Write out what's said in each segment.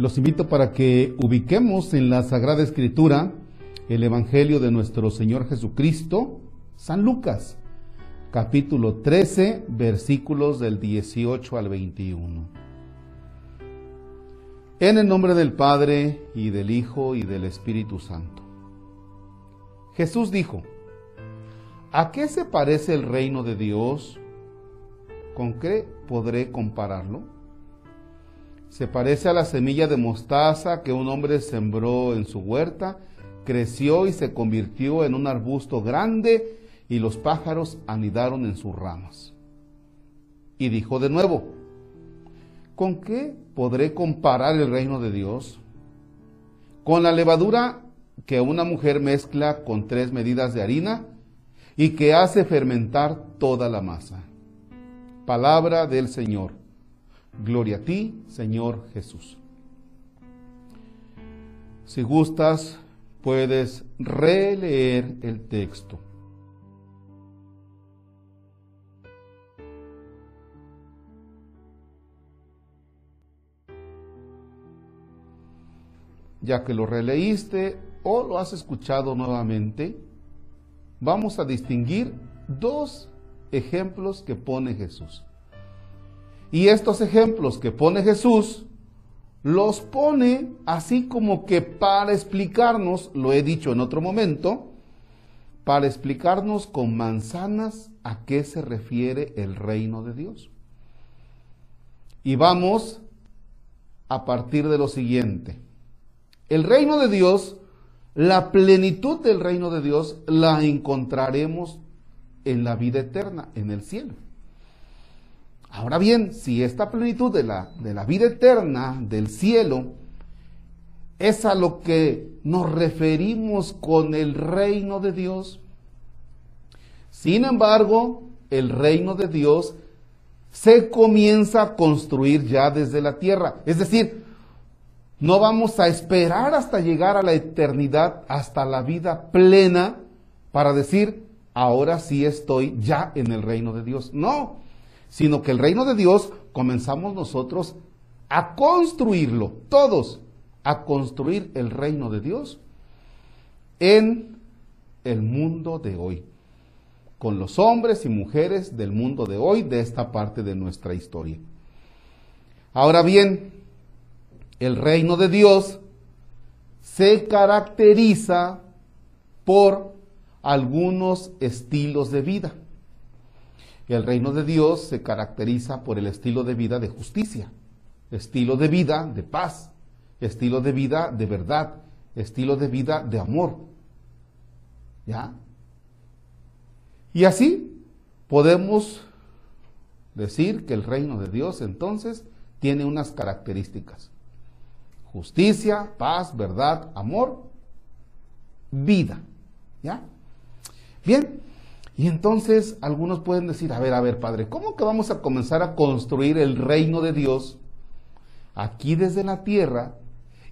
Los invito para que ubiquemos en la Sagrada Escritura el Evangelio de nuestro Señor Jesucristo, San Lucas, capítulo 13, versículos del 18 al 21. En el nombre del Padre y del Hijo y del Espíritu Santo. Jesús dijo, ¿a qué se parece el reino de Dios? ¿Con qué podré compararlo? Se parece a la semilla de mostaza que un hombre sembró en su huerta, creció y se convirtió en un arbusto grande y los pájaros anidaron en sus ramas. Y dijo de nuevo, ¿con qué podré comparar el reino de Dios? Con la levadura que una mujer mezcla con tres medidas de harina y que hace fermentar toda la masa. Palabra del Señor. Gloria a ti, Señor Jesús. Si gustas, puedes releer el texto. Ya que lo releíste o lo has escuchado nuevamente, vamos a distinguir dos ejemplos que pone Jesús. Y estos ejemplos que pone Jesús los pone así como que para explicarnos, lo he dicho en otro momento, para explicarnos con manzanas a qué se refiere el reino de Dios. Y vamos a partir de lo siguiente. El reino de Dios, la plenitud del reino de Dios la encontraremos en la vida eterna, en el cielo. Ahora bien, si esta plenitud de la, de la vida eterna, del cielo, es a lo que nos referimos con el reino de Dios, sin embargo, el reino de Dios se comienza a construir ya desde la tierra. Es decir, no vamos a esperar hasta llegar a la eternidad, hasta la vida plena, para decir, ahora sí estoy ya en el reino de Dios. No, sino que el reino de Dios comenzamos nosotros a construirlo, todos, a construir el reino de Dios en el mundo de hoy, con los hombres y mujeres del mundo de hoy, de esta parte de nuestra historia. Ahora bien, el reino de Dios se caracteriza por algunos estilos de vida. El reino de Dios se caracteriza por el estilo de vida de justicia, estilo de vida de paz, estilo de vida de verdad, estilo de vida de amor. ¿Ya? Y así podemos decir que el reino de Dios entonces tiene unas características. Justicia, paz, verdad, amor, vida. ¿Ya? Bien, y entonces algunos pueden decir, a ver, a ver, Padre, ¿cómo que vamos a comenzar a construir el reino de Dios aquí desde la tierra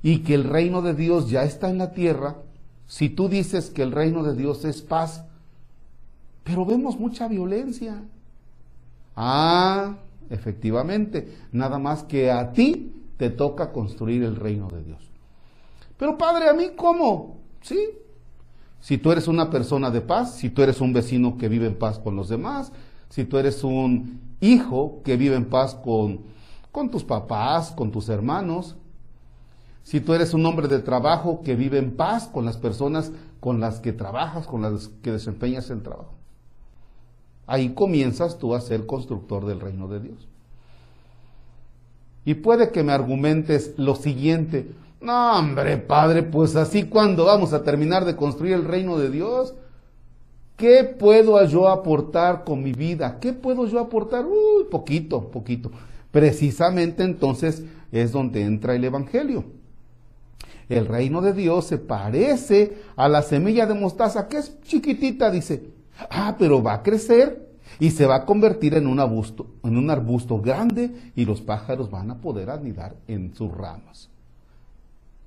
y que el reino de Dios ya está en la tierra si tú dices que el reino de Dios es paz? Pero vemos mucha violencia. Ah, efectivamente, nada más que a ti te toca construir el reino de Dios. Pero Padre, ¿a mí cómo? Sí, si tú eres una persona de paz, si tú eres un vecino que vive en paz con los demás, si tú eres un hijo que vive en paz con, con tus papás, con tus hermanos, si tú eres un hombre de trabajo que vive en paz con las personas con las que trabajas, con las que desempeñas el trabajo. Ahí comienzas tú a ser constructor del reino de Dios. Y puede que me argumentes lo siguiente, no, hombre, Padre, pues así cuando vamos a terminar de construir el reino de Dios, ¿qué puedo yo aportar con mi vida? ¿Qué puedo yo aportar? Uy, poquito, poquito. Precisamente entonces es donde entra el Evangelio. El reino de Dios se parece a la semilla de mostaza, que es chiquitita, dice. Ah, pero va a crecer y se va a convertir en un arbusto, en un arbusto grande y los pájaros van a poder anidar en sus ramas.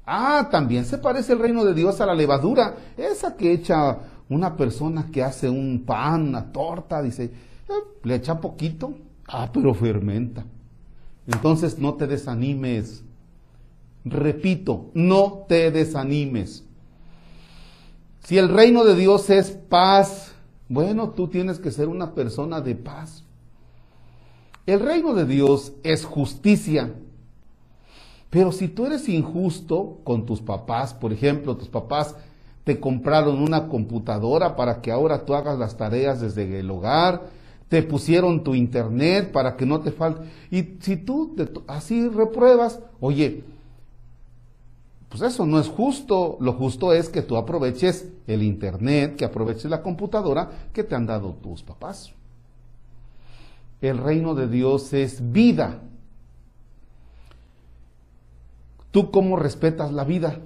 Ah, también se parece el reino de Dios a la levadura, esa que echa una persona que hace un pan, una torta, dice, eh, le echa poquito, ah, pero fermenta. Entonces no te desanimes. Repito, no te desanimes. Si el reino de Dios es paz, bueno, tú tienes que ser una persona de paz. El reino de Dios es justicia. Pero si tú eres injusto con tus papás, por ejemplo, tus papás te compraron una computadora para que ahora tú hagas las tareas desde el hogar, te pusieron tu internet para que no te falte. Y si tú así repruebas, oye, pues eso no es justo. Lo justo es que tú aproveches el internet, que aproveches la computadora que te han dado tus papás. El reino de Dios es vida. ¿Tú cómo respetas la vida?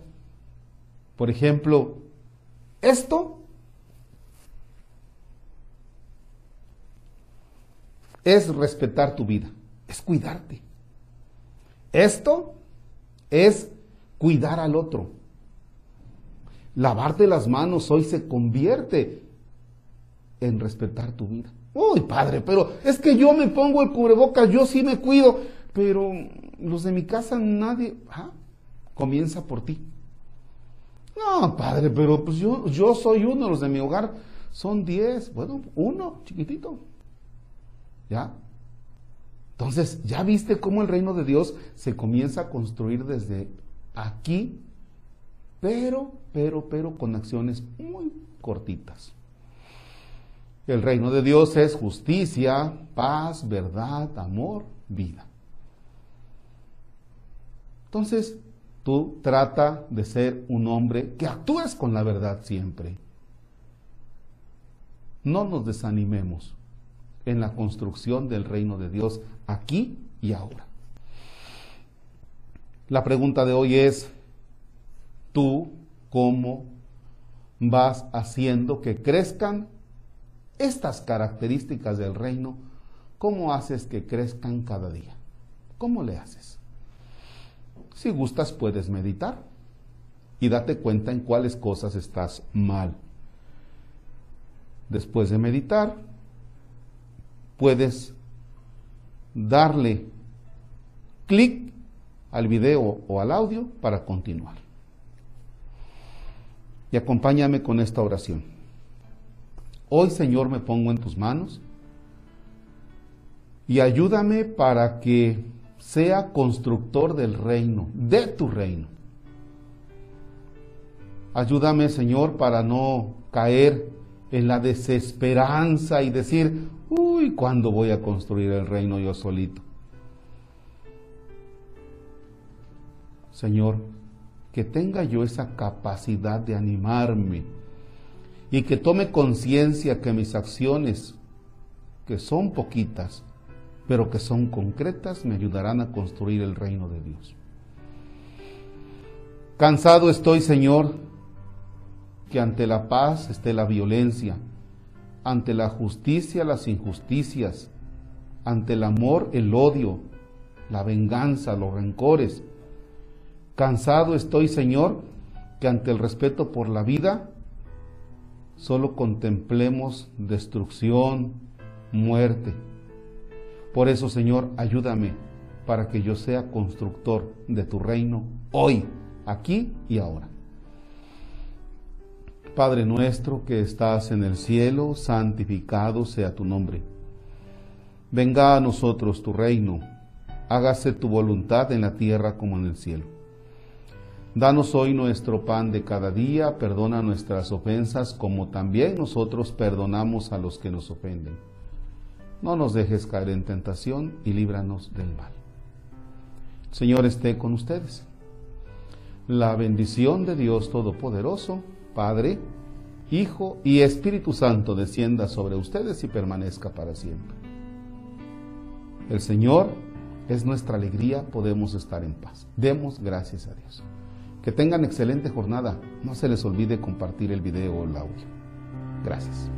Por ejemplo, esto es respetar tu vida, es cuidarte. Esto es cuidar al otro. Lavarte las manos hoy se convierte en respetar tu vida. Uy, padre, pero es que yo me pongo el cubrebocas, yo sí me cuido, pero los de mi casa nadie, ah, comienza por ti. No, padre, pero pues yo, yo soy uno, los de mi hogar son diez, bueno, uno, chiquitito. ¿Ya? Entonces, ¿ya viste cómo el reino de Dios se comienza a construir desde aquí? Pero, pero, pero con acciones muy cortitas. El reino de Dios es justicia, paz, verdad, amor, vida. Entonces, tú trata de ser un hombre que actúes con la verdad siempre. No nos desanimemos en la construcción del reino de Dios aquí y ahora. La pregunta de hoy es, ¿tú cómo vas haciendo que crezcan estas características del reino, ¿cómo haces que crezcan cada día? ¿Cómo le haces? Si gustas, puedes meditar y date cuenta en cuáles cosas estás mal. Después de meditar, puedes darle clic al video o al audio para continuar. Y acompáñame con esta oración. Hoy, Señor, me pongo en tus manos y ayúdame para que sea constructor del reino, de tu reino. Ayúdame, Señor, para no caer en la desesperanza y decir, uy, ¿cuándo voy a construir el reino yo solito? Señor, que tenga yo esa capacidad de animarme y que tome conciencia que mis acciones, que son poquitas, pero que son concretas, me ayudarán a construir el reino de Dios. Cansado estoy, Señor, que ante la paz esté la violencia, ante la justicia las injusticias, ante el amor el odio, la venganza, los rencores. Cansado estoy, Señor, que ante el respeto por la vida solo contemplemos destrucción, muerte. Por eso, Señor, ayúdame para que yo sea constructor de tu reino hoy, aquí y ahora. Padre nuestro que estás en el cielo, santificado sea tu nombre. Venga a nosotros tu reino, hágase tu voluntad en la tierra como en el cielo. Danos hoy nuestro pan de cada día, perdona nuestras ofensas como también nosotros perdonamos a los que nos ofenden. No nos dejes caer en tentación y líbranos del mal. Señor esté con ustedes. La bendición de Dios Todopoderoso, Padre, Hijo y Espíritu Santo descienda sobre ustedes y permanezca para siempre. El Señor es nuestra alegría, podemos estar en paz. Demos gracias a Dios. Que tengan excelente jornada. No se les olvide compartir el video o el audio. Gracias.